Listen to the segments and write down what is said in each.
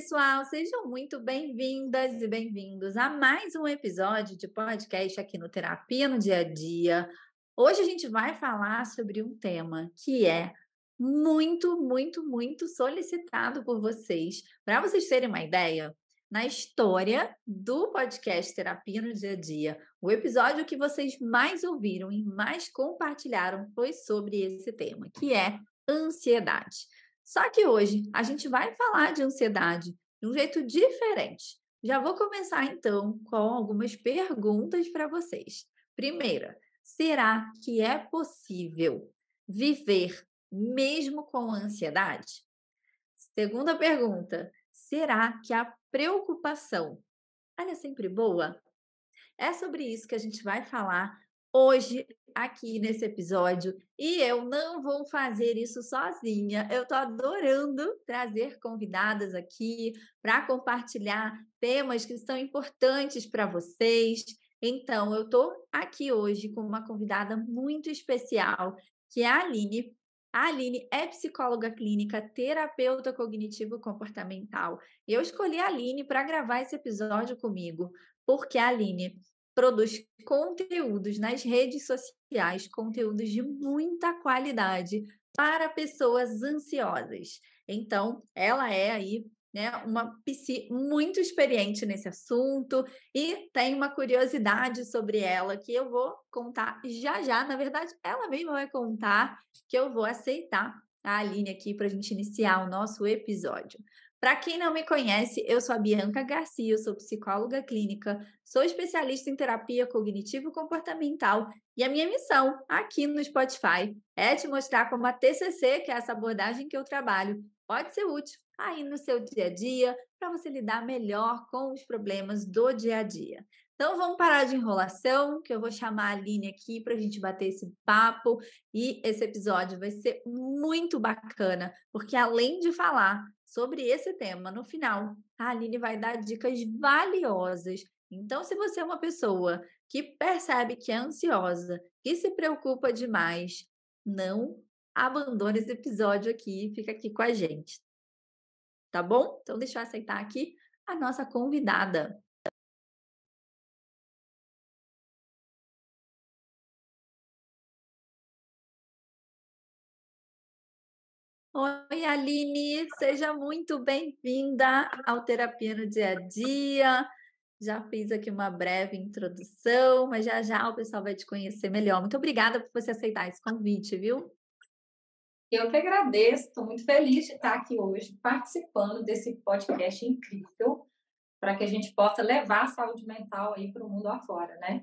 pessoal, sejam muito bem-vindas e bem-vindos a mais um episódio de podcast aqui no Terapia no Dia a Dia. Hoje a gente vai falar sobre um tema que é muito, muito, muito solicitado por vocês. Para vocês terem uma ideia, na história do podcast Terapia no Dia a Dia, o episódio que vocês mais ouviram e mais compartilharam foi sobre esse tema, que é ansiedade. Só que hoje a gente vai falar de ansiedade de um jeito diferente. Já vou começar então com algumas perguntas para vocês. Primeira, será que é possível viver mesmo com ansiedade? Segunda pergunta, será que a preocupação é sempre boa? É sobre isso que a gente vai falar hoje aqui nesse episódio e eu não vou fazer isso sozinha. Eu estou adorando trazer convidadas aqui para compartilhar temas que são importantes para vocês. Então, eu estou aqui hoje com uma convidada muito especial, que é a Aline. A Aline é psicóloga clínica, terapeuta cognitivo-comportamental. Eu escolhi a Aline para gravar esse episódio comigo, porque a Aline produz conteúdos nas redes sociais, conteúdos de muita qualidade para pessoas ansiosas. Então, ela é aí né, uma psi muito experiente nesse assunto e tem uma curiosidade sobre ela que eu vou contar já já. Na verdade, ela mesma vai contar que eu vou aceitar a Aline aqui para a gente iniciar o nosso episódio. Para quem não me conhece, eu sou a Bianca Garcia, sou psicóloga clínica, sou especialista em terapia cognitivo-comportamental e a minha missão aqui no Spotify é te mostrar como a TCC, que é essa abordagem que eu trabalho, pode ser útil aí no seu dia a dia para você lidar melhor com os problemas do dia a dia. Então vamos parar de enrolação, que eu vou chamar a Aline aqui para a gente bater esse papo e esse episódio vai ser muito bacana, porque além de falar sobre esse tema no final, a Aline vai dar dicas valiosas. Então, se você é uma pessoa que percebe que é ansiosa, que se preocupa demais, não abandone esse episódio aqui, fica aqui com a gente. Tá bom? Então, deixa eu aceitar aqui a nossa convidada. Oi, Aline, seja muito bem-vinda ao Terapia no Dia a Dia. Já fiz aqui uma breve introdução, mas já já o pessoal vai te conhecer melhor. Muito obrigada por você aceitar esse convite, viu? Eu que agradeço, estou muito feliz de estar aqui hoje participando desse podcast incrível para que a gente possa levar a saúde mental aí para o mundo afora, né?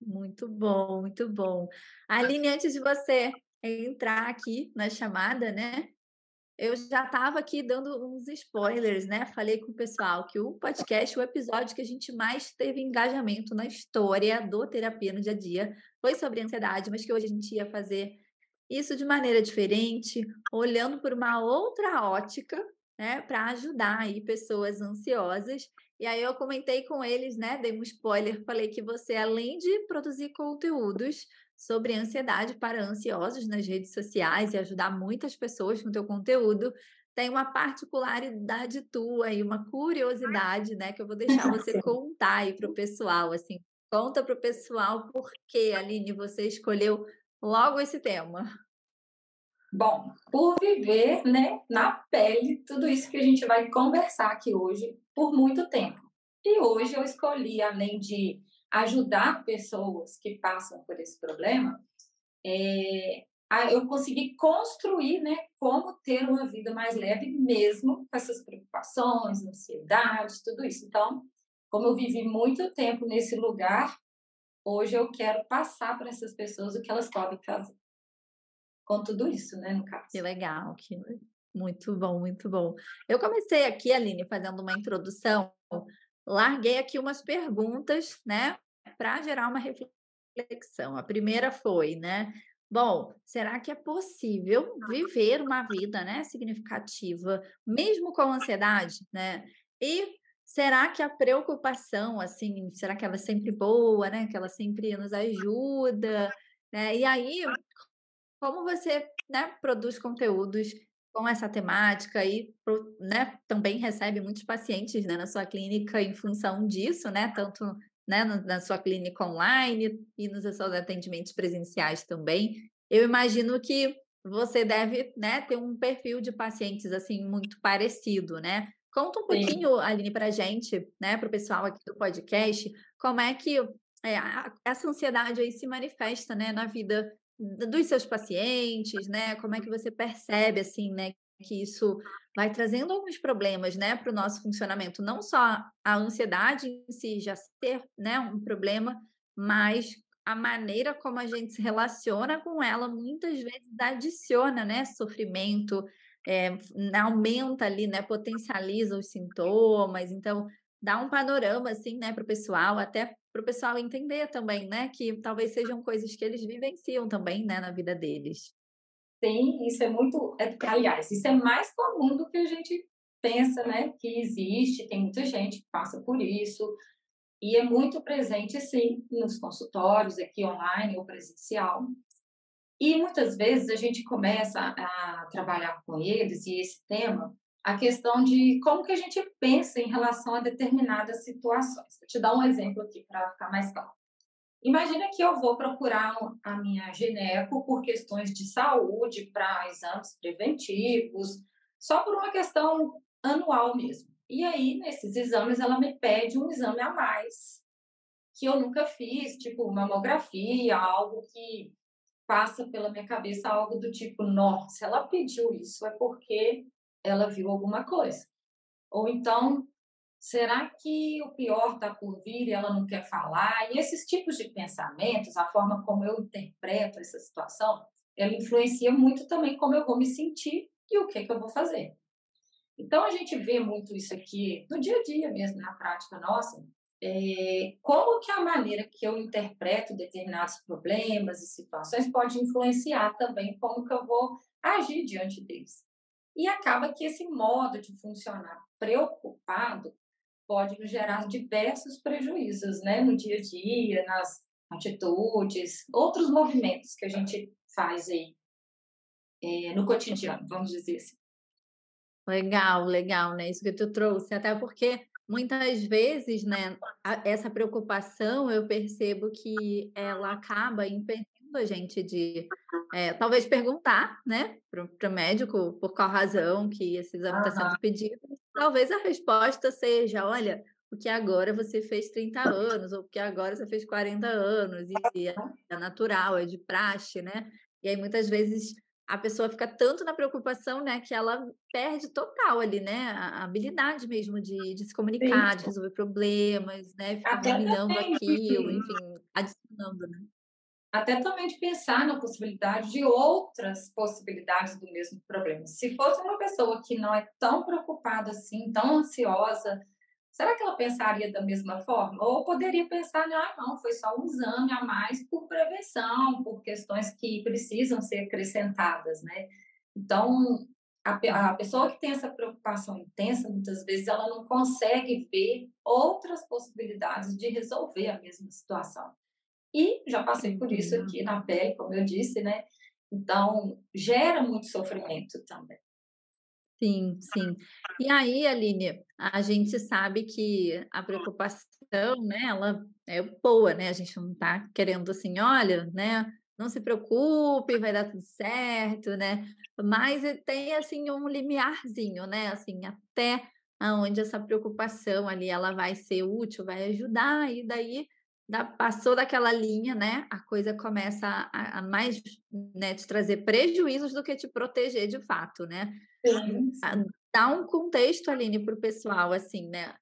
Muito bom, muito bom. Aline, antes de você entrar aqui na chamada, né? Eu já estava aqui dando uns spoilers, né? Falei com o pessoal que o podcast, o episódio que a gente mais teve engajamento na história do terapia no dia a dia, foi sobre ansiedade, mas que hoje a gente ia fazer isso de maneira diferente, olhando por uma outra ótica, né, para ajudar aí pessoas ansiosas. E aí eu comentei com eles, né, dei um spoiler, falei que você além de produzir conteúdos sobre ansiedade para ansiosos nas redes sociais e ajudar muitas pessoas com teu conteúdo, tem uma particularidade tua e uma curiosidade, né, que eu vou deixar você contar aí para o pessoal, assim, conta para o pessoal por que, Aline, você escolheu logo esse tema. Bom, por viver, né, na pele tudo isso que a gente vai conversar aqui hoje por muito tempo. E hoje eu escolhi, além de ajudar pessoas que passam por esse problema, é, eu consegui construir, né, como ter uma vida mais leve mesmo com essas preocupações, ansiedades, tudo isso. Então, como eu vivi muito tempo nesse lugar, hoje eu quero passar para essas pessoas o que elas podem fazer com tudo isso, né, no caso. Que legal, que muito bom, muito bom. Eu comecei aqui, Aline, fazendo uma introdução, larguei aqui umas perguntas, né, para gerar uma reflexão. A primeira foi, né? Bom, será que é possível viver uma vida, né, significativa, mesmo com ansiedade, né? E será que a preocupação, assim, será que ela é sempre boa, né? Que ela sempre nos ajuda, né? E aí, como você, né, produz conteúdos com essa temática e né, também recebe muitos pacientes né, na sua clínica em função disso, né? Tanto né, na sua clínica online e nos seus atendimentos presenciais também. Eu imagino que você deve né, ter um perfil de pacientes assim muito parecido, né? Conta um pouquinho, Sim. Aline, para a gente, né, para o pessoal aqui do podcast, como é que é, essa ansiedade aí se manifesta, né, na vida dos seus pacientes, né? Como é que você percebe, assim, né, que isso vai trazendo alguns problemas, né, para o nosso funcionamento, não só a ansiedade em si já ser, né, um problema, mas a maneira como a gente se relaciona com ela muitas vezes adiciona, né, sofrimento, é, aumenta ali, né, potencializa os sintomas, então dá um panorama assim, né, para o pessoal, até para o pessoal entender também, né, que talvez sejam coisas que eles vivenciam também, né, na vida deles. Sim, isso é muito, é, aliás, isso é mais comum do que a gente pensa, né, que existe, tem muita gente que passa por isso, e é muito presente, sim, nos consultórios, aqui online ou presencial. E muitas vezes a gente começa a trabalhar com eles e esse tema, a questão de como que a gente pensa em relação a determinadas situações. Vou te dar um exemplo aqui para ficar mais claro. Imagina que eu vou procurar a minha gineco por questões de saúde, para exames preventivos, só por uma questão anual mesmo. E aí, nesses exames, ela me pede um exame a mais, que eu nunca fiz, tipo mamografia, algo que passa pela minha cabeça algo do tipo, nossa, ela pediu isso, é porque ela viu alguma coisa. Ou então, será que o pior está por vir e ela não quer falar? E esses tipos de pensamentos, a forma como eu interpreto essa situação, ela influencia muito também como eu vou me sentir e o que, que eu vou fazer. Então, a gente vê muito isso aqui no dia a dia mesmo, na prática nossa, é, como que a maneira que eu interpreto determinados problemas e situações pode influenciar também como que eu vou agir diante deles. E acaba que esse modo de funcionar preocupado pode nos gerar diversos prejuízos, né, no dia a dia, nas atitudes, outros movimentos que a gente faz aí é, no cotidiano, vamos dizer assim. Legal, legal, né? Isso que tu trouxe, até porque muitas vezes, né, essa preocupação eu percebo que ela acaba a gente de é, talvez perguntar, né, para o médico por qual razão que esse exame está sendo pedido. Talvez a resposta seja: olha, porque agora você fez 30 anos, ou porque agora você fez 40 anos, e é natural, é de praxe, né? E aí muitas vezes a pessoa fica tanto na preocupação, né, que ela perde total ali, né, a habilidade mesmo de, de se comunicar, Sim. de resolver problemas, né, ficar dominando aquilo, enfim, adicionando, né. Até também de pensar na possibilidade de outras possibilidades do mesmo problema. Se fosse uma pessoa que não é tão preocupada assim, tão ansiosa, será que ela pensaria da mesma forma? Ou poderia pensar, ah, não, foi só um exame a mais por prevenção, por questões que precisam ser acrescentadas, né? Então, a, a pessoa que tem essa preocupação intensa, muitas vezes ela não consegue ver outras possibilidades de resolver a mesma situação. E já passei por isso aqui na pele, como eu disse, né? Então, gera muito sofrimento também. Sim, sim. E aí, Aline, a gente sabe que a preocupação, né, ela é boa, né? A gente não está querendo assim, olha, né, não se preocupe, vai dar tudo certo, né? Mas tem assim um limiarzinho, né? Assim, até onde essa preocupação ali ela vai ser útil, vai ajudar, e daí da, passou daquela linha, né? A coisa começa a, a mais né, te trazer prejuízos do que te proteger de fato, né? Sim, sim. Dá um contexto, Aline, para o pessoal, assim, né?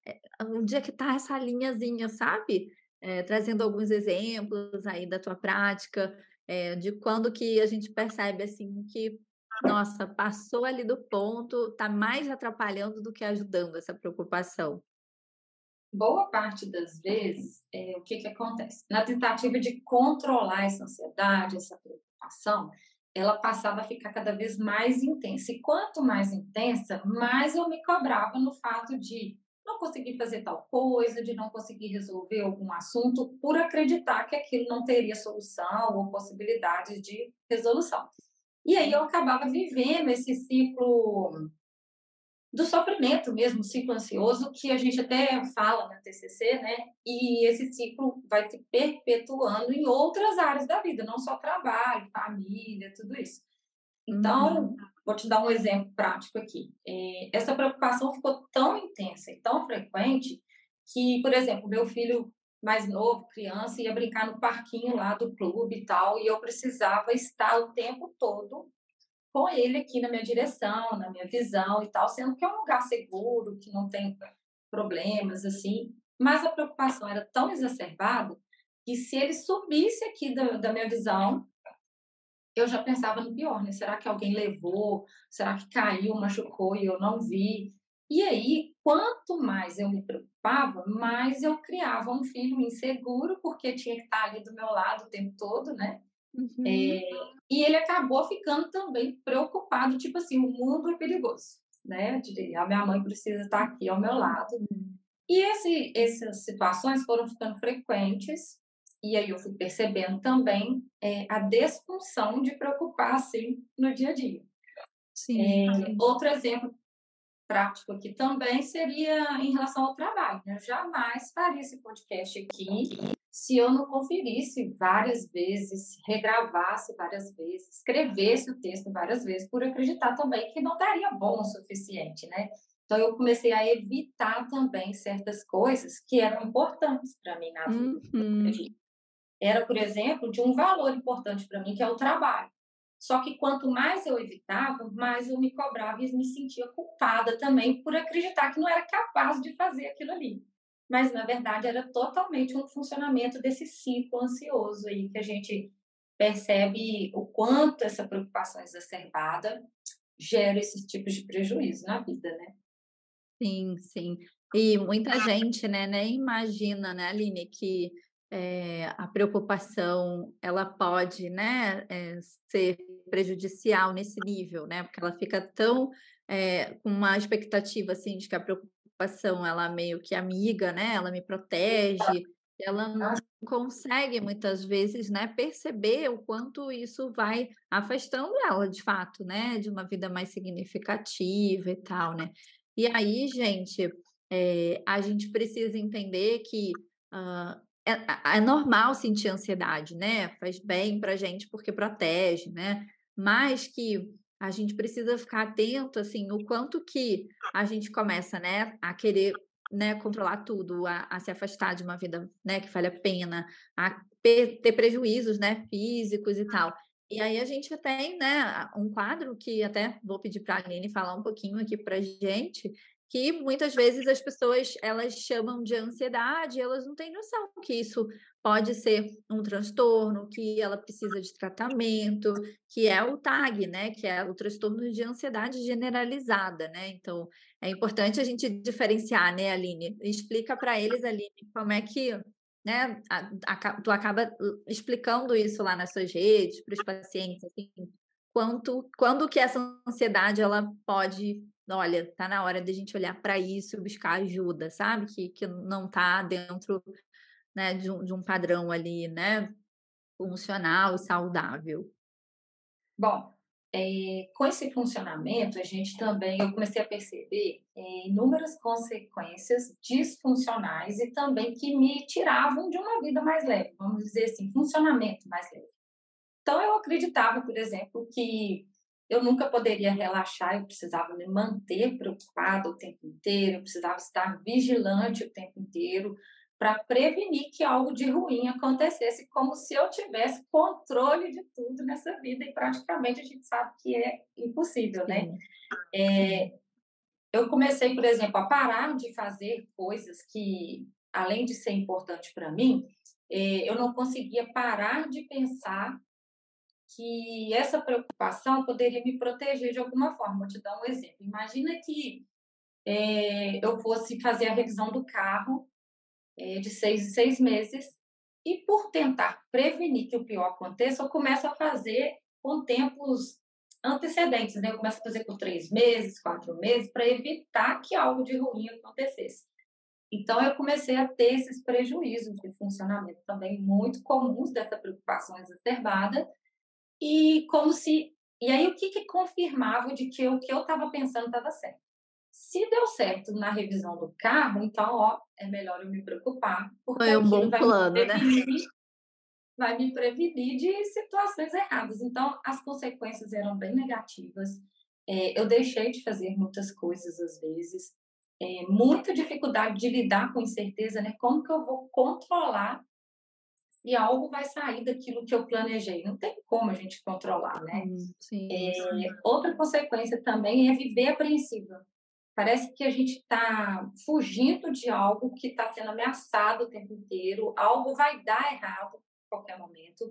Onde é que está essa linhazinha, sabe? É, trazendo alguns exemplos aí da tua prática, é, de quando que a gente percebe, assim, que, nossa, passou ali do ponto, está mais atrapalhando do que ajudando essa preocupação boa parte das vezes, é, o que, que acontece? Na tentativa de controlar essa ansiedade, essa preocupação, ela passava a ficar cada vez mais intensa. E quanto mais intensa, mais eu me cobrava no fato de não conseguir fazer tal coisa, de não conseguir resolver algum assunto, por acreditar que aquilo não teria solução ou possibilidade de resolução. E aí eu acabava vivendo esse ciclo do sofrimento mesmo, ciclo ansioso, que a gente até fala na TCC, né? E esse ciclo vai se perpetuando em outras áreas da vida, não só trabalho, família, tudo isso. Então, uhum. vou te dar um exemplo prático aqui. É, essa preocupação ficou tão intensa e tão frequente que, por exemplo, meu filho mais novo, criança, ia brincar no parquinho lá do clube e tal, e eu precisava estar o tempo todo com ele aqui na minha direção, na minha visão e tal, sendo que é um lugar seguro, que não tem problemas, assim. Mas a preocupação era tão exacerbada que se ele subisse aqui da, da minha visão, eu já pensava no pior, né? Será que alguém levou? Será que caiu, machucou e eu não vi? E aí, quanto mais eu me preocupava, mais eu criava um filho inseguro, porque tinha que estar ali do meu lado o tempo todo, né? Uhum. É, e ele acabou ficando também preocupado, tipo assim, o mundo é perigoso, né? A minha mãe precisa estar aqui ao meu lado. Uhum. E esse, essas situações foram ficando frequentes, e aí eu fui percebendo também é, a desfunção de preocupar, assim, no dia a dia. Sim. É, outro exemplo prático aqui também seria em relação ao trabalho. Né? Eu jamais faria esse podcast aqui se eu não conferisse várias vezes, regravasse várias vezes, escrevesse o texto várias vezes, por acreditar também que não daria bom o suficiente, né? Então eu comecei a evitar também certas coisas que eram importantes para mim na vida. Uhum. Era, por exemplo, de um valor importante para mim, que é o trabalho. Só que quanto mais eu evitava, mais eu me cobrava e me sentia culpada também por acreditar que não era capaz de fazer aquilo ali mas na verdade era totalmente um funcionamento desse ciclo ansioso aí que a gente percebe o quanto essa preocupação exacerbada gera esses tipos de prejuízo na vida, né? Sim, sim. E muita gente, né, nem imagina, né, Aline, que é, a preocupação ela pode, né, é, ser prejudicial nesse nível, né? Porque ela fica tão é, com uma expectativa assim de que a preocupação preocupação, ela meio que amiga, né? Ela me protege, ela não consegue muitas vezes, né, perceber o quanto isso vai afastando ela, de fato, né, de uma vida mais significativa e tal, né? E aí, gente, é, a gente precisa entender que uh, é, é normal sentir ansiedade, né? Faz bem pra gente porque protege, né? Mas que a gente precisa ficar atento, assim, o quanto que a gente começa, né, a querer né, controlar tudo, a, a, se afastar de uma vida né, que vale a pena, a ter prejuízos né, físicos e tal. E aí a gente tem né, um quadro que até vou pedir para a Aline falar um pouquinho aqui para gente, que muitas vezes as pessoas elas chamam de ansiedade, elas não têm noção que isso pode ser um transtorno, que ela precisa de tratamento, que é o TAG, né, que é o transtorno de ansiedade generalizada, né? Então, é importante a gente diferenciar, né, Aline? Explica para eles, Aline, como é que, né, a, a, tu acaba explicando isso lá nas suas redes para os pacientes, assim, quanto, quando que essa ansiedade ela pode olha, tá na hora de a gente olhar para isso e buscar ajuda, sabe? Que, que não tá dentro né, de, um, de um padrão ali, né? Funcional e saudável. Bom, é, com esse funcionamento, a gente também, eu comecei a perceber é, inúmeras consequências disfuncionais e também que me tiravam de uma vida mais leve, vamos dizer assim, funcionamento mais leve. Então, eu acreditava, por exemplo, que eu nunca poderia relaxar, eu precisava me manter preocupada o tempo inteiro, eu precisava estar vigilante o tempo inteiro para prevenir que algo de ruim acontecesse, como se eu tivesse controle de tudo nessa vida, e praticamente a gente sabe que é impossível, né? É, eu comecei, por exemplo, a parar de fazer coisas que, além de ser importante para mim, é, eu não conseguia parar de pensar que essa preocupação poderia me proteger de alguma forma. Vou te dar um exemplo. Imagina que é, eu fosse fazer a revisão do carro é, de seis em seis meses e por tentar prevenir que o pior aconteça, eu começo a fazer com tempos antecedentes, né? Eu começo a fazer por três meses, quatro meses, para evitar que algo de ruim acontecesse. Então, eu comecei a ter esses prejuízos de funcionamento também muito comuns dessa preocupação exacerbada e como se E aí, o que, que confirmava de que o que eu estava pensando estava certo? Se deu certo na revisão do carro, então, ó, é melhor eu me preocupar. Porque Foi um bom plano, né? Vai me prevenir de situações erradas. Então, as consequências eram bem negativas. É, eu deixei de fazer muitas coisas às vezes. É, muita dificuldade de lidar com incerteza, né? Como que eu vou controlar e algo vai sair daquilo que eu planejei. Não tem como a gente controlar, né? Sim, é, sim. Outra consequência também é viver apreensiva. Parece que a gente está fugindo de algo que está sendo ameaçado o tempo inteiro, algo vai dar errado a qualquer momento.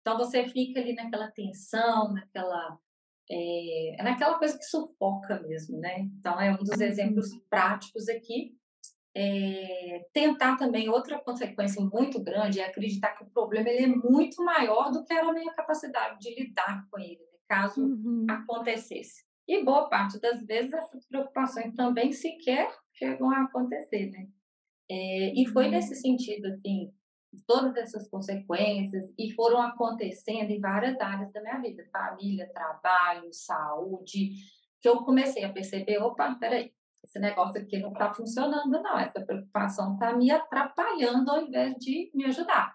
Então você fica ali naquela tensão, naquela é, naquela coisa que sufoca mesmo, né? Então é um dos exemplos práticos aqui é, tentar também outra consequência muito grande é acreditar que o problema ele é muito maior do que a minha capacidade de lidar com ele, né, caso uhum. acontecesse. E boa parte das vezes essas preocupações também sequer chegam a acontecer, né? É, e foi uhum. nesse sentido, assim, todas essas consequências e foram acontecendo em várias áreas da minha vida, família, trabalho, saúde, que eu comecei a perceber, opa, peraí, esse negócio aqui não está funcionando, não. Essa preocupação está me atrapalhando ao invés de me ajudar.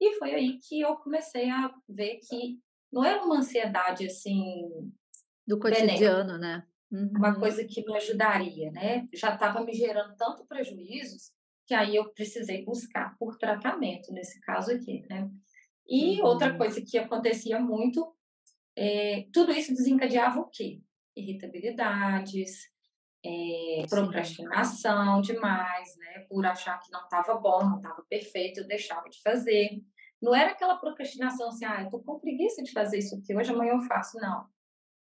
E foi aí que eu comecei a ver que não era uma ansiedade assim. Do cotidiano, né? Uhum. Uma coisa que me ajudaria, né? Já estava me gerando tanto prejuízos que aí eu precisei buscar por tratamento, nesse caso aqui, né? E uhum. outra coisa que acontecia muito, é, tudo isso desencadeava o quê? Irritabilidades, é, procrastinação demais, né? Por achar que não estava bom, não estava perfeito, eu deixava de fazer. Não era aquela procrastinação assim, ah, eu tô com preguiça de fazer isso aqui, hoje amanhã eu faço. Não.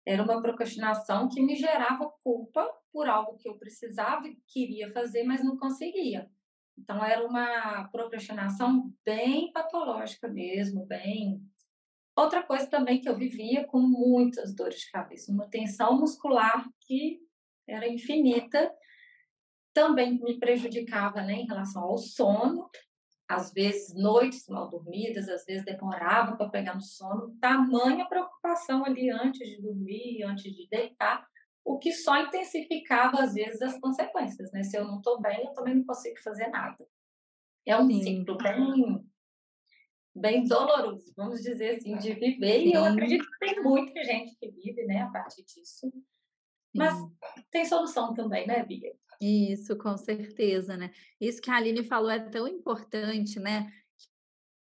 Era uma procrastinação que me gerava culpa por algo que eu precisava e queria fazer, mas não conseguia. Então, era uma procrastinação bem patológica mesmo, bem. Outra coisa também que eu vivia com muitas dores de cabeça, uma tensão muscular que era infinita, também me prejudicava né, em relação ao sono, às vezes noites mal dormidas, às vezes demorava para pegar no sono, tamanha preocupação ali antes de dormir, antes de deitar, o que só intensificava às vezes as consequências, né? Se eu não estou bem, eu também não consigo fazer nada. É um Sim. ciclo bem bem doloroso, vamos dizer assim, de viver, Sim. e eu acredito que tem muita gente que vive, né, a partir disso. Mas tem solução também, né, Bia? Isso, com certeza, né? Isso que a Aline falou é tão importante, né?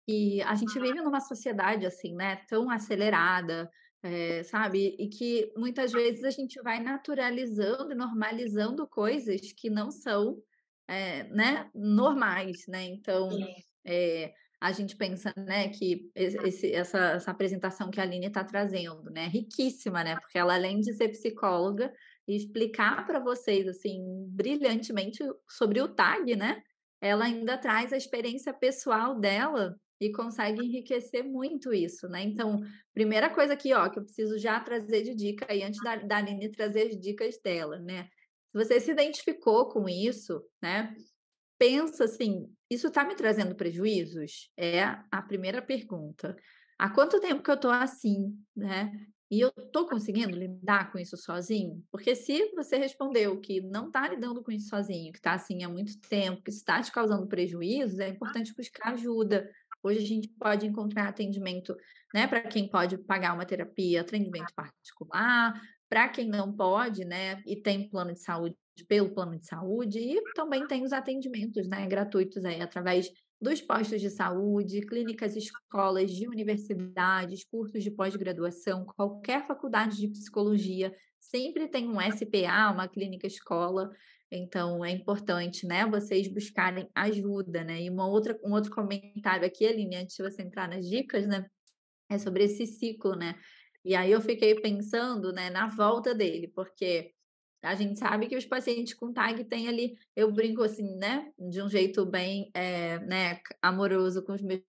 Que a gente vive numa sociedade assim, né? Tão acelerada, é, sabe? E que muitas vezes a gente vai naturalizando e normalizando coisas que não são, é, né? Normais, né? Então, é, a gente pensa, né, que esse, essa, essa apresentação que a Aline está trazendo, né, riquíssima, né, porque ela, além de ser psicóloga e explicar para vocês, assim, brilhantemente sobre o TAG, né, ela ainda traz a experiência pessoal dela e consegue enriquecer muito isso, né? Então, primeira coisa aqui, ó, que eu preciso já trazer de dica aí, antes da, da Aline trazer as dicas dela, né? Se você se identificou com isso, né? pensa assim: isso está me trazendo prejuízos? É a primeira pergunta. Há quanto tempo que eu estou assim, né? E eu estou conseguindo lidar com isso sozinho? Porque se você respondeu que não está lidando com isso sozinho, que está assim há muito tempo, que está te causando prejuízos, é importante buscar ajuda. Hoje a gente pode encontrar atendimento, né, para quem pode pagar uma terapia, atendimento particular, para quem não pode, né, e tem plano de saúde pelo plano de saúde e também tem os atendimentos, né, gratuitos aí através dos postos de saúde, clínicas, escolas de universidades, cursos de pós-graduação, qualquer faculdade de psicologia sempre tem um SPA, uma clínica escola. Então é importante, né, vocês buscarem ajuda, né? E uma outra, um outro comentário aqui, Aline, antes de você entrar nas dicas, né, é sobre esse ciclo, né? E aí eu fiquei pensando, né, na volta dele, porque a gente sabe que os pacientes com TAG têm ali, eu brinco assim, né, de um jeito bem, é, né, amoroso com os meus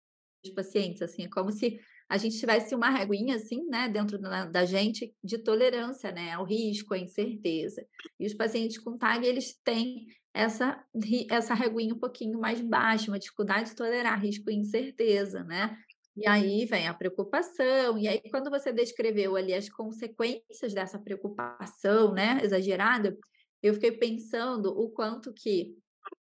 pacientes, assim, é como se a gente tivesse uma reguinha, assim, né, dentro da, da gente de tolerância, né, ao risco, à incerteza. E os pacientes com TAG, eles têm essa, essa reguinha um pouquinho mais baixa, uma dificuldade de tolerar risco e incerteza, né? E aí vem a preocupação, e aí quando você descreveu ali as consequências dessa preocupação, né, exagerada, eu fiquei pensando o quanto que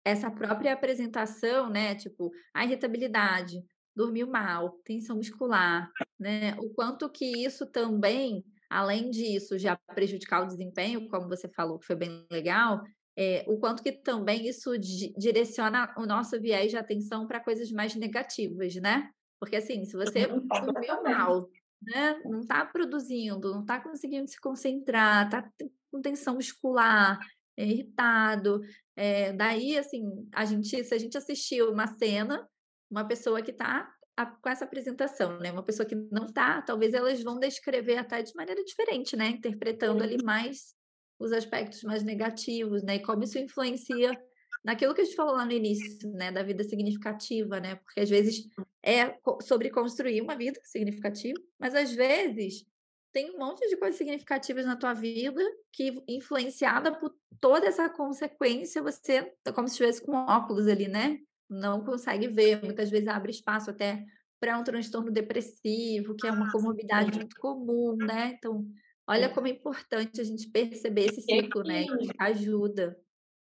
essa própria apresentação, né, tipo, a irritabilidade, dormiu mal, tensão muscular, né, o quanto que isso também, além disso, já prejudicar o desempenho, como você falou, que foi bem legal, é, o quanto que também isso di direciona o nosso viés de atenção para coisas mais negativas, né? Porque assim, se você dormiu mal, né, não está produzindo, não está conseguindo se concentrar, está com tensão muscular, é irritado, é, daí assim, a gente, se a gente assistiu uma cena, uma pessoa que está com essa apresentação, né? Uma pessoa que não está, talvez elas vão descrever até de maneira diferente, né? Interpretando ali mais os aspectos mais negativos, né? E como isso influencia naquilo que a gente falou lá no início, né? Da vida significativa, né? Porque às vezes é sobre construir uma vida significativa, mas às vezes tem um monte de coisas significativas na tua vida que, influenciada por toda essa consequência, você, é como se estivesse com óculos ali, né? Não consegue ver, muitas vezes abre espaço até para um transtorno depressivo, que é uma comorbidade muito comum, né? Então, Olha como é importante a gente perceber esse ciclo, né? Que ajuda.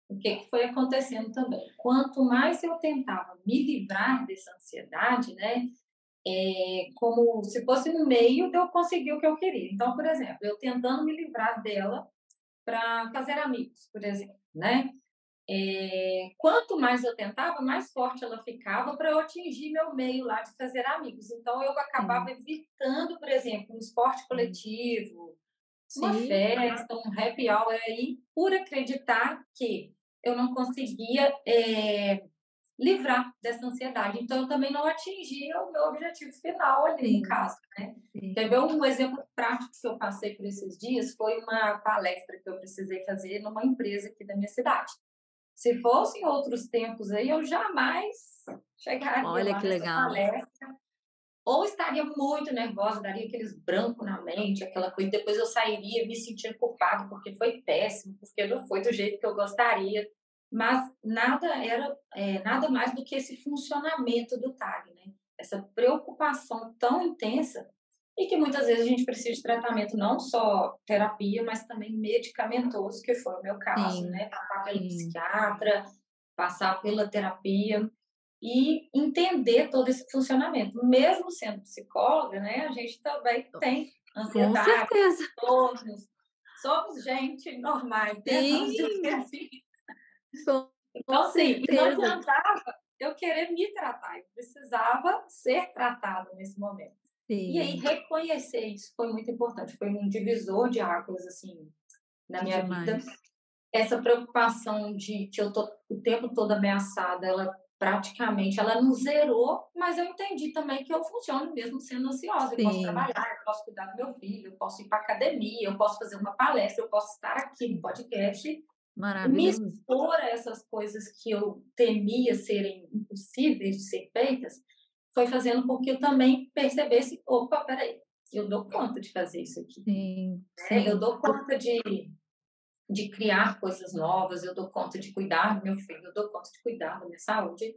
O que foi acontecendo também? Quanto mais eu tentava me livrar dessa ansiedade, né? É, como se fosse no meio de eu conseguir o que eu queria. Então, por exemplo, eu tentando me livrar dela para fazer amigos, por exemplo, né? É, quanto mais eu tentava, mais forte ela ficava para eu atingir meu meio lá de fazer amigos. Então, eu acabava evitando, por exemplo, um esporte coletivo, Sim. uma festa, um happy hour aí, por acreditar que eu não conseguia é, livrar dessa ansiedade. Então, eu também não atingia o meu objetivo final ali Sim. no caso, né? Quer ver um exemplo prático que eu passei por esses dias? Foi uma palestra que eu precisei fazer numa empresa aqui da minha cidade. Se fosse em outros tempos aí, eu jamais chegaria Olha lá que legal. palestra. Ou estaria muito nervosa, daria aqueles brancos na mente, aquela coisa. Depois eu sairia me sentindo culpado porque foi péssimo, porque não foi do jeito que eu gostaria. Mas nada era é, nada mais do que esse funcionamento do TAG, né? Essa preocupação tão intensa e que muitas vezes a gente precisa de tratamento não só terapia, mas também medicamentoso, que foi o meu caso, Sim. né? Passar pelo Sim. psiquiatra, passar pela terapia e entender todo esse funcionamento. Mesmo sendo psicóloga, né? A gente também tem ansiedade. Todos. Somos gente normais. Sim. Assim. Então, assim, não adiantava eu querer me tratar. Eu precisava ser tratada nesse momento. Sim. E aí, reconhecer isso foi muito importante. Foi um divisor de águas, assim, na minha Demais. vida. Essa preocupação de que eu tô o tempo todo ameaçada, ela praticamente, ela não zerou, mas eu entendi também que eu funciono mesmo sendo ansiosa. Sim. Eu posso trabalhar, eu posso cuidar do meu filho, eu posso ir para academia, eu posso fazer uma palestra, eu posso estar aqui no podcast. Maravilhoso. Me expor a essas coisas que eu temia serem impossíveis de ser feitas, foi fazendo com que eu também percebesse, opa, peraí, eu dou conta de fazer isso aqui. Sim, é, Eu dou conta de, de criar coisas novas, eu dou conta de cuidar do meu filho, eu dou conta de cuidar da minha saúde,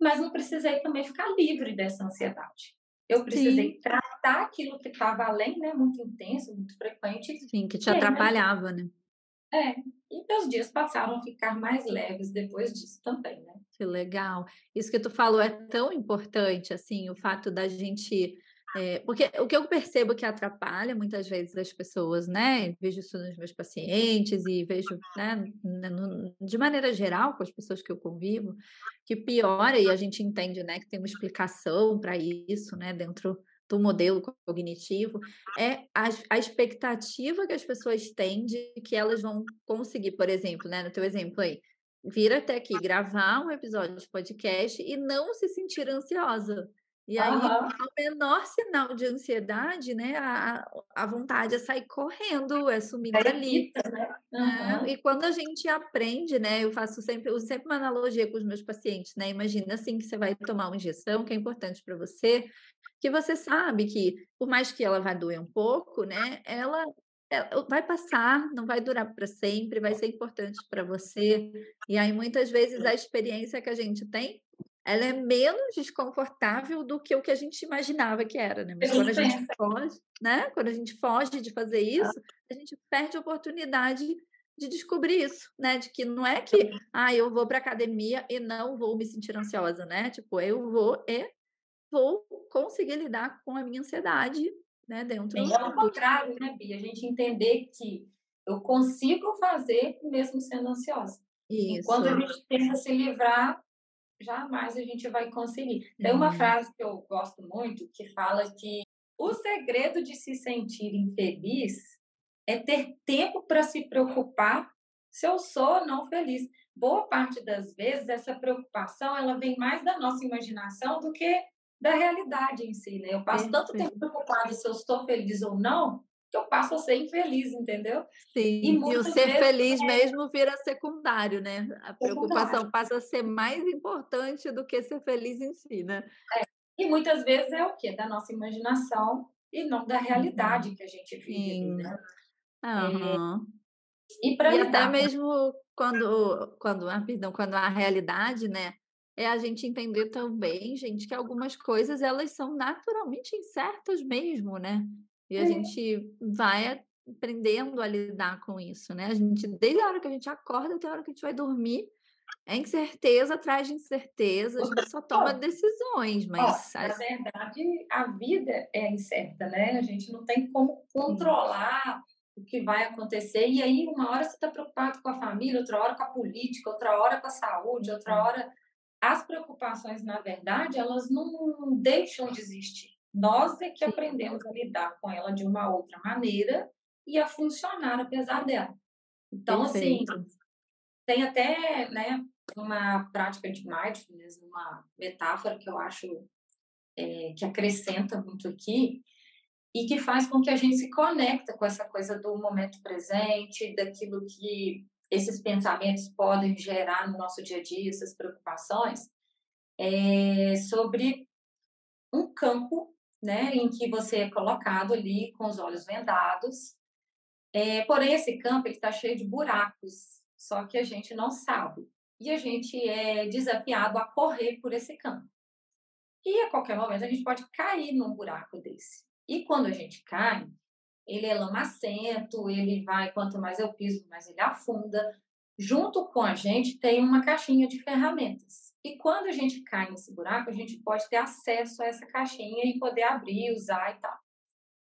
mas não precisei também ficar livre dessa ansiedade. Eu precisei Sim. tratar aquilo que estava além, né, muito intenso, muito frequente. Sim, que te atrapalhava, né? É, e meus dias passaram a ficar mais leves depois disso também, né? Que legal. Isso que tu falou é tão importante, assim, o fato da gente. É, porque o que eu percebo que atrapalha muitas vezes as pessoas, né? Vejo isso nos meus pacientes e vejo, né, de maneira geral, com as pessoas que eu convivo, que piora, e a gente entende, né, que tem uma explicação para isso, né, dentro do modelo cognitivo, é a, a, expectativa que as pessoas têm de que elas vão conseguir, por exemplo, né, no teu exemplo aí, vir até aqui gravar um episódio de podcast e não se sentir ansiosa. E aí, uhum. o menor sinal de ansiedade, né? A, a vontade é sair correndo, é sumir é dali. Né? Uhum. É, e quando a gente aprende, né? Eu faço sempre, eu sempre uma analogia com os meus pacientes, né? Imagina assim que você vai tomar uma injeção que é importante para você, que você sabe que, por mais que ela vá doer um pouco, né? Ela, ela vai passar, não vai durar para sempre, vai ser importante para você. E aí, muitas vezes, a experiência que a gente tem ela é menos desconfortável do que o que a gente imaginava que era, né? Mas quando a gente foge, né? Quando a gente foge de fazer isso, a gente perde a oportunidade de descobrir isso, né? De que não é que, ah, eu vou para academia e não vou me sentir ansiosa, né? Tipo, eu vou e vou conseguir lidar com a minha ansiedade, né? Dentro é ao contrário, né, Bia? A gente entender que eu consigo fazer mesmo sendo ansiosa. Isso. E quando a gente tenta se livrar, jamais a gente vai conseguir. Tem uma uhum. frase que eu gosto muito que fala que o segredo de se sentir infeliz é ter tempo para se preocupar se eu sou ou não feliz. Boa parte das vezes essa preocupação ela vem mais da nossa imaginação do que da realidade em si, né? Eu passo tanto tempo preocupada se eu estou feliz ou não, que eu passo a ser infeliz, entendeu? Sim, e, e o ser feliz é... mesmo vira secundário, né? A preocupação passa a ser mais importante do que ser feliz em si, né? É. E muitas vezes é o quê? Da nossa imaginação e não da realidade uhum. que a gente vive, né? Uhum. É... E, e até mesmo quando, quando, ah, perdão, quando a realidade, né? É a gente entender também, gente, que algumas coisas elas são naturalmente incertas mesmo, né? E a é. gente vai aprendendo a lidar com isso, né? A gente, desde a hora que a gente acorda até a hora que a gente vai dormir, é incerteza atrás de incerteza, a gente só toma decisões, mas... na verdade, a vida é incerta, né? A gente não tem como controlar o que vai acontecer, e aí uma hora você está preocupado com a família, outra hora com a política, outra hora com a saúde, outra hora... As preocupações, na verdade, elas não deixam de existir. Nós é que aprendemos a lidar com ela de uma outra maneira e a funcionar apesar dela. Então, assim, Perfeito. assim, tem até né, uma prática de mindfulness, uma metáfora que eu acho é, que acrescenta muito aqui e que faz com que a gente se conecta com essa coisa do momento presente, daquilo que esses pensamentos podem gerar no nosso dia a dia, essas preocupações, é sobre um campo né, em que você é colocado ali com os olhos vendados. É, porém, esse campo está cheio de buracos, só que a gente não sabe. E a gente é desafiado a correr por esse campo. E a qualquer momento a gente pode cair num buraco desse. E quando a gente cai, ele é lamacento, ele vai, quanto mais eu piso, mais ele afunda. Junto com a gente tem uma caixinha de ferramentas. E quando a gente cai nesse buraco, a gente pode ter acesso a essa caixinha e poder abrir, usar e tal.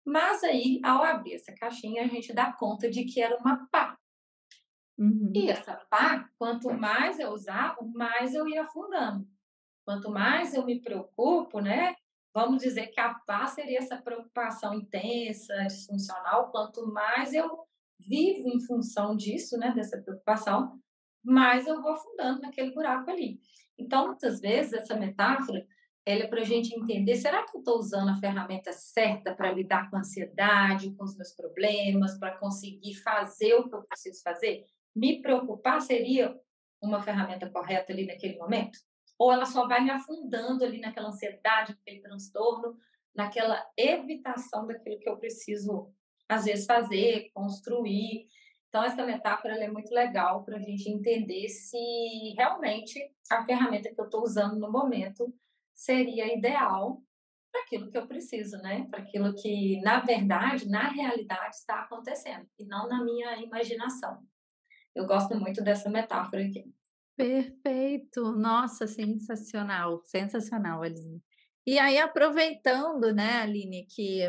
Mas aí, ao abrir essa caixinha, a gente dá conta de que era uma pá. Uhum. E essa pá, quanto mais eu usava, mais eu ia afundando. Quanto mais eu me preocupo, né? Vamos dizer que a pá seria essa preocupação intensa, disfuncional. Quanto mais eu vivo em função disso, né? Dessa preocupação, mais eu vou afundando naquele buraco ali. Então, muitas vezes, essa metáfora ela é para a gente entender: será que eu estou usando a ferramenta certa para lidar com a ansiedade, com os meus problemas, para conseguir fazer o que eu preciso fazer? Me preocupar seria uma ferramenta correta ali naquele momento? Ou ela só vai me afundando ali naquela ansiedade, naquele transtorno, naquela evitação daquilo que eu preciso, às vezes, fazer, construir? Então, essa metáfora é muito legal para a gente entender se realmente a ferramenta que eu estou usando no momento seria ideal para aquilo que eu preciso, né? Para aquilo que, na verdade, na realidade, está acontecendo e não na minha imaginação. Eu gosto muito dessa metáfora aqui. Perfeito! Nossa, sensacional, sensacional, Aline. E aí, aproveitando, né, Aline, que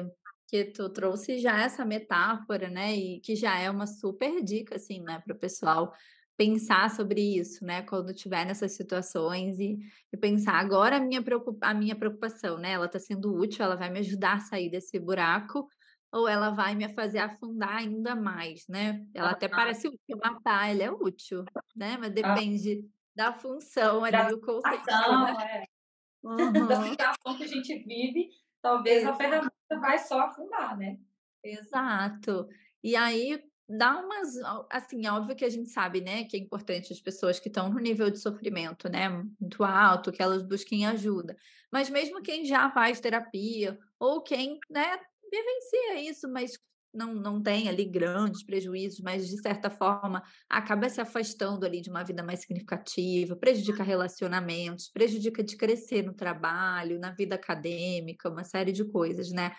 que tu trouxe já essa metáfora, né? E que já é uma super dica, assim, né, para o pessoal pensar sobre isso, né? Quando tiver nessas situações e, e pensar agora a minha, preocupa a minha preocupação, né? Ela está sendo útil, ela vai me ajudar a sair desse buraco ou ela vai me fazer afundar ainda mais, né? Ela até parece útil, matar, ela é útil, né? Mas depende da função ali, da o conceito. Né? É. Uhum. Da situação que a gente vive, talvez a ferramenta vai só afundar, né? Exato. E aí dá umas, assim, óbvio que a gente sabe, né, que é importante as pessoas que estão no nível de sofrimento, né, muito alto, que elas busquem ajuda. Mas mesmo quem já faz terapia ou quem, né, vivencia isso, mas não, não tem ali grandes prejuízos, mas de certa forma acaba se afastando ali de uma vida mais significativa, prejudica relacionamentos, prejudica de crescer no trabalho, na vida acadêmica, uma série de coisas, né?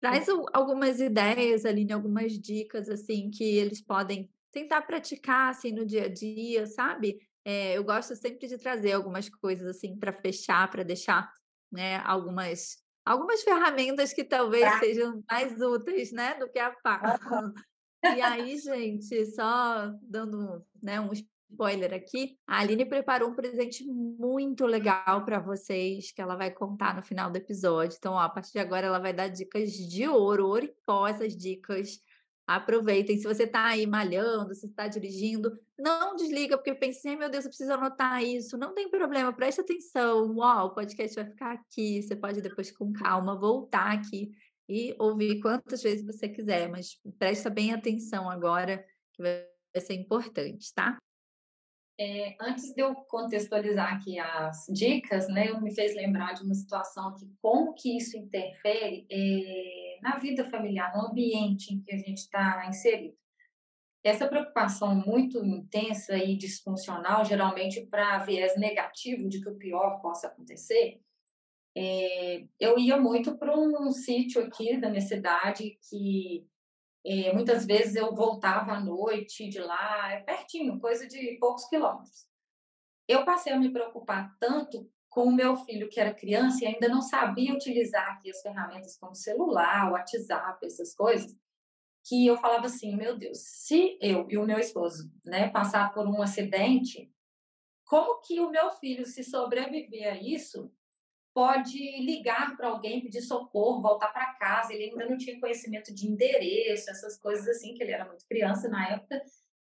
Traz algumas ideias, ali, algumas dicas assim que eles podem tentar praticar assim no dia a dia, sabe? É, eu gosto sempre de trazer algumas coisas assim para fechar, para deixar né, algumas algumas ferramentas que talvez pra... sejam mais úteis, né, do que a pasta. E aí, gente, só dando né, um spoiler aqui, a Aline preparou um presente muito legal para vocês, que ela vai contar no final do episódio. Então, ó, a partir de agora, ela vai dar dicas de ouro, ouro e pó, essas dicas Aproveitem. Se você está aí malhando, se está dirigindo, não desliga, porque pensei, meu Deus, eu preciso anotar isso. Não tem problema, preste atenção. Uau, o podcast vai ficar aqui. Você pode depois, com calma, voltar aqui e ouvir quantas vezes você quiser, mas presta bem atenção agora, que vai ser importante, tá? É, antes de eu contextualizar aqui as dicas, né, eu me fez lembrar de uma situação que como que isso interfere é, na vida familiar, no ambiente em que a gente está inserido. Essa preocupação muito intensa e disfuncional, geralmente para viés negativo de que o pior possa acontecer, é, eu ia muito para um sítio aqui da minha cidade que é, muitas vezes eu voltava à noite de lá, é pertinho, coisa de poucos quilômetros. Eu passei a me preocupar tanto com o meu filho, que era criança e ainda não sabia utilizar aqui as ferramentas como celular, WhatsApp, essas coisas, que eu falava assim, meu Deus, se eu e o meu esposo né, passar por um acidente, como que o meu filho, se sobreviver a isso, pode ligar para alguém, pedir socorro, voltar para casa. Ele ainda não tinha conhecimento de endereço, essas coisas assim, que ele era muito criança na época.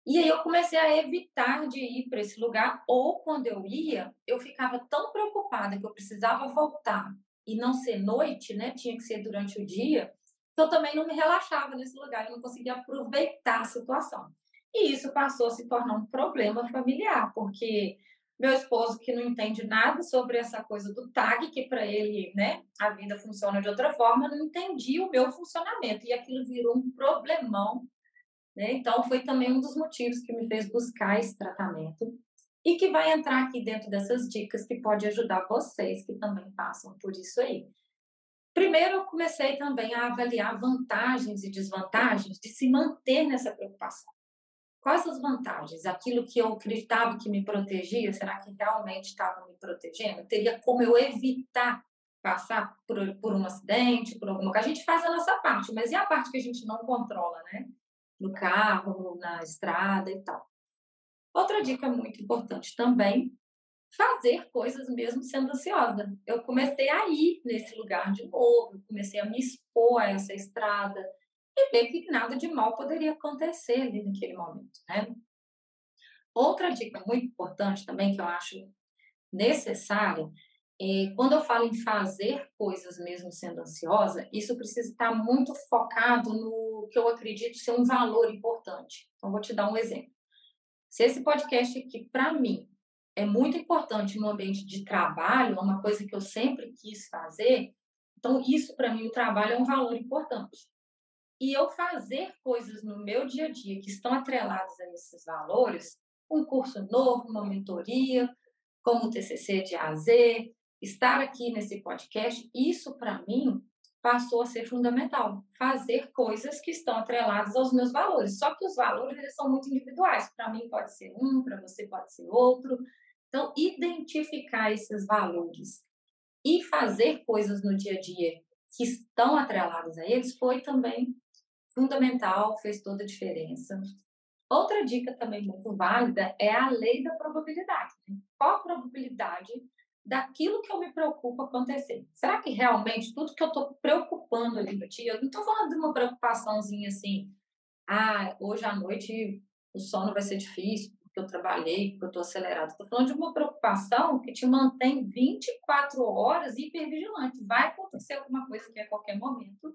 E aí eu comecei a evitar de ir para esse lugar, ou quando eu ia, eu ficava tão preocupada que eu precisava voltar e não ser noite, né? Tinha que ser durante o dia. Então eu também não me relaxava nesse lugar, eu não conseguia aproveitar a situação. E isso passou a se tornar um problema familiar, porque meu esposo que não entende nada sobre essa coisa do tag, que para ele, né, a vida funciona de outra forma, não entendia o meu funcionamento e aquilo virou um problemão, né? Então foi também um dos motivos que me fez buscar esse tratamento e que vai entrar aqui dentro dessas dicas que pode ajudar vocês que também passam por isso aí. Primeiro, eu comecei também a avaliar vantagens e desvantagens de se manter nessa preocupação. Quais as vantagens? Aquilo que eu acreditava que me protegia, será que realmente estava me protegendo? Teria como eu evitar passar por, por um acidente, por alguma coisa? A gente faz a nossa parte, mas e a parte que a gente não controla, né? No carro, na estrada e tal. Outra dica muito importante também, fazer coisas mesmo sendo ansiosa. Eu comecei a ir nesse lugar de novo, comecei a me expor a essa estrada, e ver que nada de mal poderia acontecer ali naquele momento, né? Outra dica muito importante também que eu acho necessária é quando eu falo em fazer coisas mesmo sendo ansiosa, isso precisa estar muito focado no que eu acredito ser um valor importante. Então, vou te dar um exemplo. Se esse podcast aqui, para mim, é muito importante no ambiente de trabalho, é uma coisa que eu sempre quis fazer, então isso para mim, o trabalho é um valor importante e eu fazer coisas no meu dia a dia que estão atreladas a esses valores, um curso novo, uma mentoria, como o TCC de A a Z, estar aqui nesse podcast, isso para mim passou a ser fundamental. Fazer coisas que estão atreladas aos meus valores. Só que os valores eles são muito individuais. Para mim pode ser um, para você pode ser outro. Então, identificar esses valores e fazer coisas no dia a dia que estão atreladas a eles foi também fundamental, fez toda a diferença. Outra dica também muito válida é a lei da probabilidade. Né? Qual a probabilidade daquilo que eu me preocupo acontecer? Será que realmente tudo que eu estou preocupando ali no dia, eu não estou falando de uma preocupaçãozinha assim, ah, hoje à noite o sono vai ser difícil porque eu trabalhei, porque eu estou acelerado. Estou falando de uma preocupação que te mantém 24 horas hipervigilante. Vai acontecer alguma coisa aqui a qualquer momento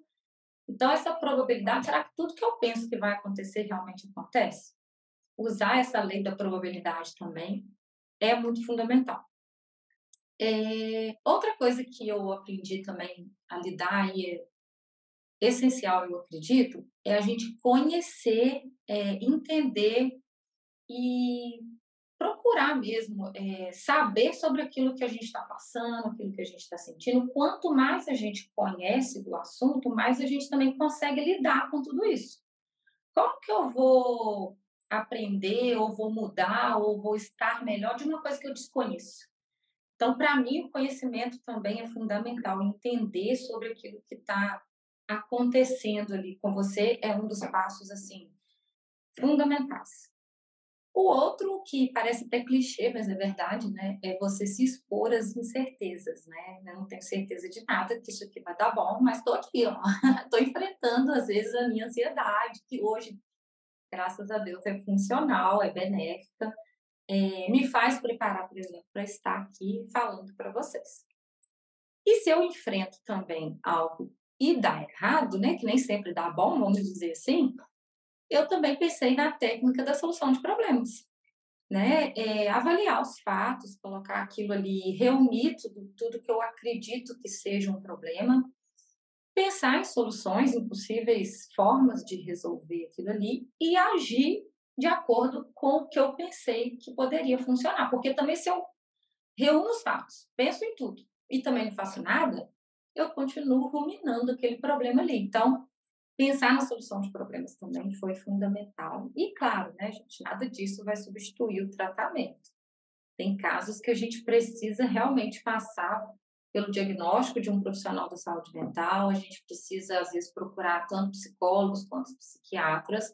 então, essa probabilidade, será que tudo que eu penso que vai acontecer realmente acontece? Usar essa lei da probabilidade também é muito fundamental. É, outra coisa que eu aprendi também a lidar e essencial, eu acredito, é a gente conhecer, é, entender e procurar mesmo é, saber sobre aquilo que a gente está passando, aquilo que a gente está sentindo. Quanto mais a gente conhece do assunto, mais a gente também consegue lidar com tudo isso. Como que eu vou aprender, ou vou mudar, ou vou estar melhor de uma coisa que eu desconheço? Então, para mim, o conhecimento também é fundamental. Entender sobre aquilo que está acontecendo ali com você é um dos passos, assim, fundamentais. O outro, que parece até clichê, mas é verdade, né? É você se expor às incertezas, né? Eu não tenho certeza de nada que isso aqui vai dar bom, mas estou aqui, ó. Estou enfrentando, às vezes, a minha ansiedade, que hoje, graças a Deus, é funcional, é benéfica. É, me faz preparar, por exemplo, para estar aqui falando para vocês. E se eu enfrento também algo e dá errado, né? Que nem sempre dá bom, vamos dizer assim, eu também pensei na técnica da solução de problemas. Né? É, avaliar os fatos, colocar aquilo ali, reunir tudo, tudo que eu acredito que seja um problema, pensar em soluções, em possíveis formas de resolver aquilo ali e agir de acordo com o que eu pensei que poderia funcionar. Porque também, se eu reúno os fatos, penso em tudo e também não faço nada, eu continuo ruminando aquele problema ali. Então, pensar na solução de problemas também foi fundamental. E claro, né, gente, nada disso vai substituir o tratamento. Tem casos que a gente precisa realmente passar pelo diagnóstico de um profissional da saúde mental, a gente precisa, às vezes, procurar tanto psicólogos quanto psiquiatras,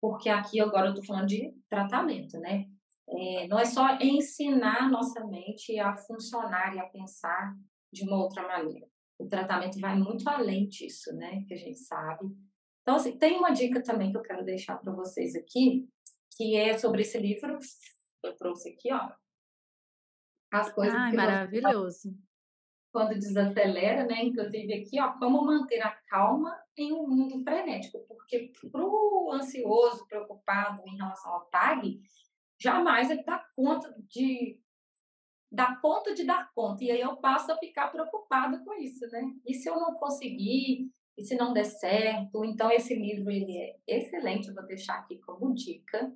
porque aqui agora eu estou falando de tratamento, né? É, não é só ensinar nossa mente a funcionar e a pensar de uma outra maneira o tratamento vai muito além disso, né? Que a gente sabe. Então, assim, tem uma dica também que eu quero deixar para vocês aqui, que é sobre esse livro. Eu trouxe aqui, ó. As coisas Ai, que maravilhoso. Quando desacelera, né? Inclusive aqui, ó, como manter a calma em um mundo frenético, porque para o ansioso, preocupado em relação ao TAG, jamais ele dá conta de dá conta de dar conta. E aí eu passo a ficar preocupada com isso, né? E se eu não conseguir? E se não der certo? Então, esse livro ele é excelente, eu vou deixar aqui como dica.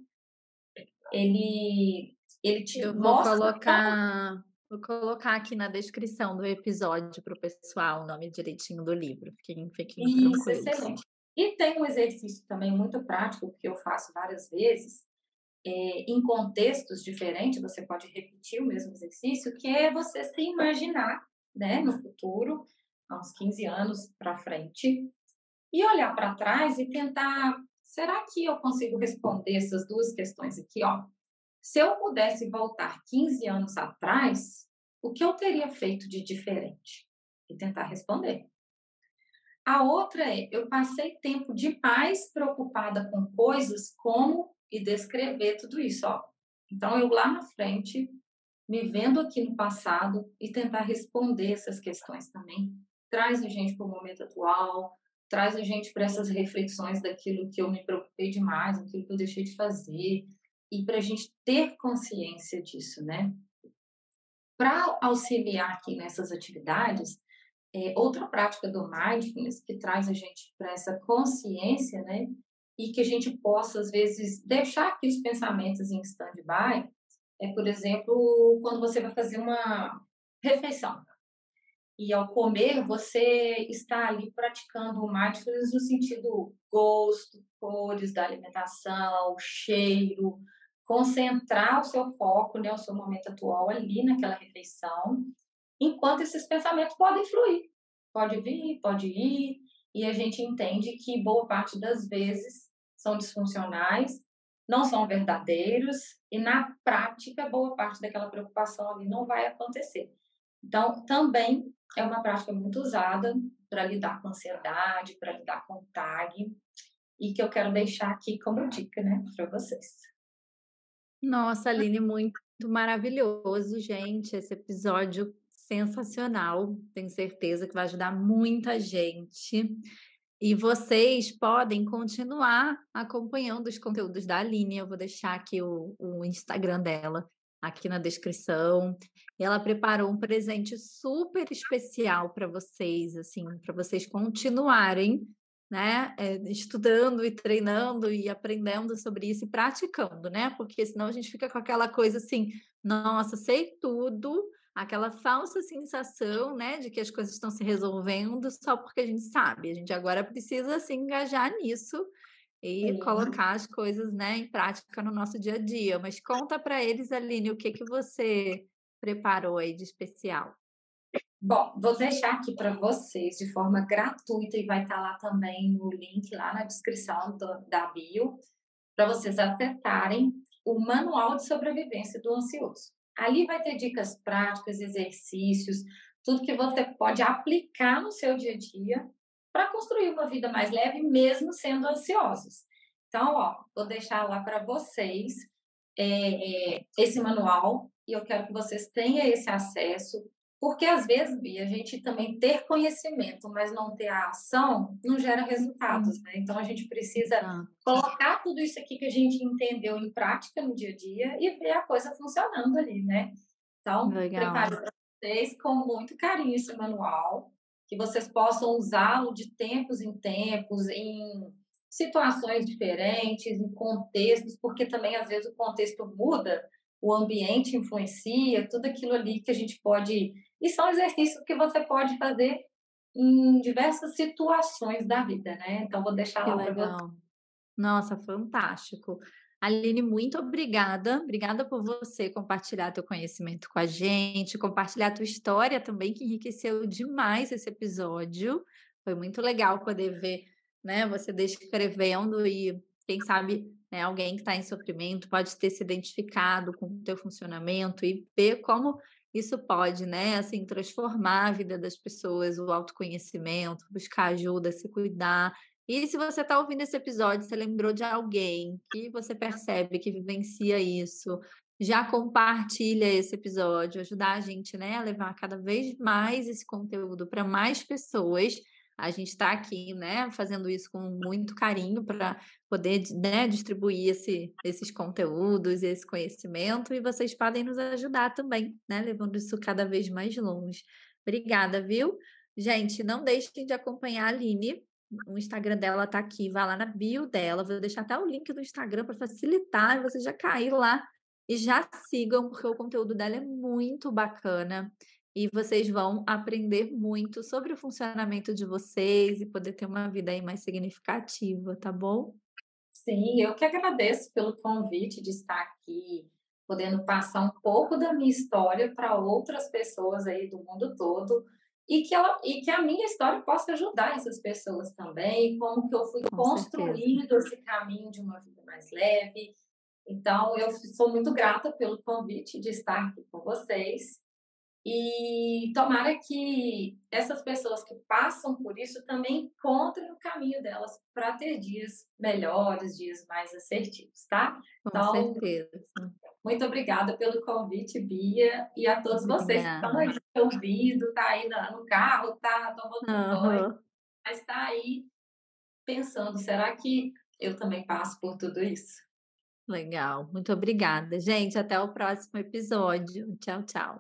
Ele, ele te eu vou colocar Vou colocar aqui na descrição do episódio para o pessoal o nome direitinho do livro. Fiquem, fiquem Isso, excelente. E tem um exercício também muito prático que eu faço várias vezes, é, em contextos diferentes, você pode repetir o mesmo exercício, que é você se imaginar né, no futuro, há uns 15 anos para frente, e olhar para trás e tentar, será que eu consigo responder essas duas questões aqui? Ó? Se eu pudesse voltar 15 anos atrás, o que eu teria feito de diferente? E tentar responder. A outra é, eu passei tempo demais preocupada com coisas como e descrever tudo isso, ó. Então, eu lá na frente, me vendo aqui no passado e tentar responder essas questões também, traz a gente para o momento atual, traz a gente para essas reflexões daquilo que eu me preocupei demais, daquilo que eu deixei de fazer, e para a gente ter consciência disso, né? Para auxiliar aqui nessas atividades, é, outra prática do mindfulness que traz a gente para essa consciência, né? e que a gente possa, às vezes, deixar aqui os pensamentos em stand-by, é, por exemplo, quando você vai fazer uma refeição. E ao comer, você está ali praticando o mindfulness no sentido gosto, cores da alimentação, cheiro, concentrar o seu foco, né, o seu momento atual ali naquela refeição, enquanto esses pensamentos podem fluir. Pode vir, pode ir, e a gente entende que boa parte das vezes são disfuncionais, não são verdadeiros e na prática boa parte daquela preocupação ali não vai acontecer. Então, também é uma prática muito usada para lidar com ansiedade, para lidar com TAG e que eu quero deixar aqui como dica, né, para vocês. Nossa, Aline, muito maravilhoso, gente, esse episódio sensacional. Tenho certeza que vai ajudar muita gente. E vocês podem continuar acompanhando os conteúdos da Aline. Eu vou deixar aqui o, o Instagram dela aqui na descrição. Ela preparou um presente super especial para vocês, assim, para vocês continuarem, né, é, estudando e treinando e aprendendo sobre isso e praticando, né? Porque senão a gente fica com aquela coisa assim, nossa, sei tudo, aquela falsa sensação, né, de que as coisas estão se resolvendo só porque a gente sabe. A gente agora precisa se engajar nisso e Sim. colocar as coisas, né, em prática no nosso dia a dia. Mas conta para eles, Aline, o que que você preparou aí de especial? Bom, vou deixar aqui para vocês de forma gratuita e vai estar tá lá também no link lá na descrição do, da bio para vocês acessarem o manual de sobrevivência do ansioso. Ali vai ter dicas práticas, exercícios, tudo que você pode aplicar no seu dia a dia para construir uma vida mais leve, mesmo sendo ansiosos. Então, ó, vou deixar lá para vocês é, é, esse manual e eu quero que vocês tenham esse acesso, porque às vezes, Bia, a gente também ter conhecimento, mas não ter a ação, não gera resultados, né? Então a gente precisa colocar tudo isso aqui que a gente entendeu em prática no dia a dia e ver a coisa funcionando ali, né? Então, Legal. prepare para vocês com muito carinho esse manual que vocês possam usá-lo de tempos em tempos, em situações diferentes, em contextos, porque também às vezes o contexto muda, o ambiente influencia, tudo aquilo ali que a gente pode. E são exercícios que você pode fazer em diversas situações da vida, né? Então, vou deixar lá para você. Nossa, fantástico. Aline, muito obrigada. Obrigada por você compartilhar teu conhecimento com a gente, compartilhar tua história também, que enriqueceu demais esse episódio. Foi muito legal poder ver, né, você descrevendo e quem sabe né, alguém que está em sofrimento pode ter se identificado com o teu funcionamento e ver como isso pode, né, assim, transformar a vida das pessoas, o autoconhecimento, buscar ajuda, se cuidar e se você está ouvindo esse episódio, você lembrou de alguém que você percebe que vivencia isso, já compartilha esse episódio, ajudar a gente né, a levar cada vez mais esse conteúdo para mais pessoas. A gente está aqui, né, fazendo isso com muito carinho para poder né, distribuir esse, esses conteúdos, esse conhecimento, e vocês podem nos ajudar também, né, levando isso cada vez mais longe. Obrigada, viu? Gente, não deixem de acompanhar a Aline o Instagram dela tá aqui, vai lá na bio dela, vou deixar até o link do Instagram para facilitar, você já cair lá e já sigam, porque o conteúdo dela é muito bacana e vocês vão aprender muito sobre o funcionamento de vocês e poder ter uma vida aí mais significativa, tá bom? Sim, eu que agradeço pelo convite de estar aqui, podendo passar um pouco da minha história para outras pessoas aí do mundo todo e que, ela, e que a minha história possa ajudar essas pessoas também, como que eu fui Com construindo certeza. esse caminho de uma vida mais leve. Então, eu sou muito grata pelo convite de estar aqui com vocês. E tomara que essas pessoas que passam por isso também encontrem o caminho delas para ter dias melhores, dias mais assertivos, tá? Com então, certeza. Muito obrigada pelo convite, Bia, e a todos obrigada. vocês que estão aí ouvindo, tá aí no carro, tá tomando uhum. banho, mas está aí pensando, será que eu também passo por tudo isso? Legal, muito obrigada. Gente, até o próximo episódio. Tchau, tchau.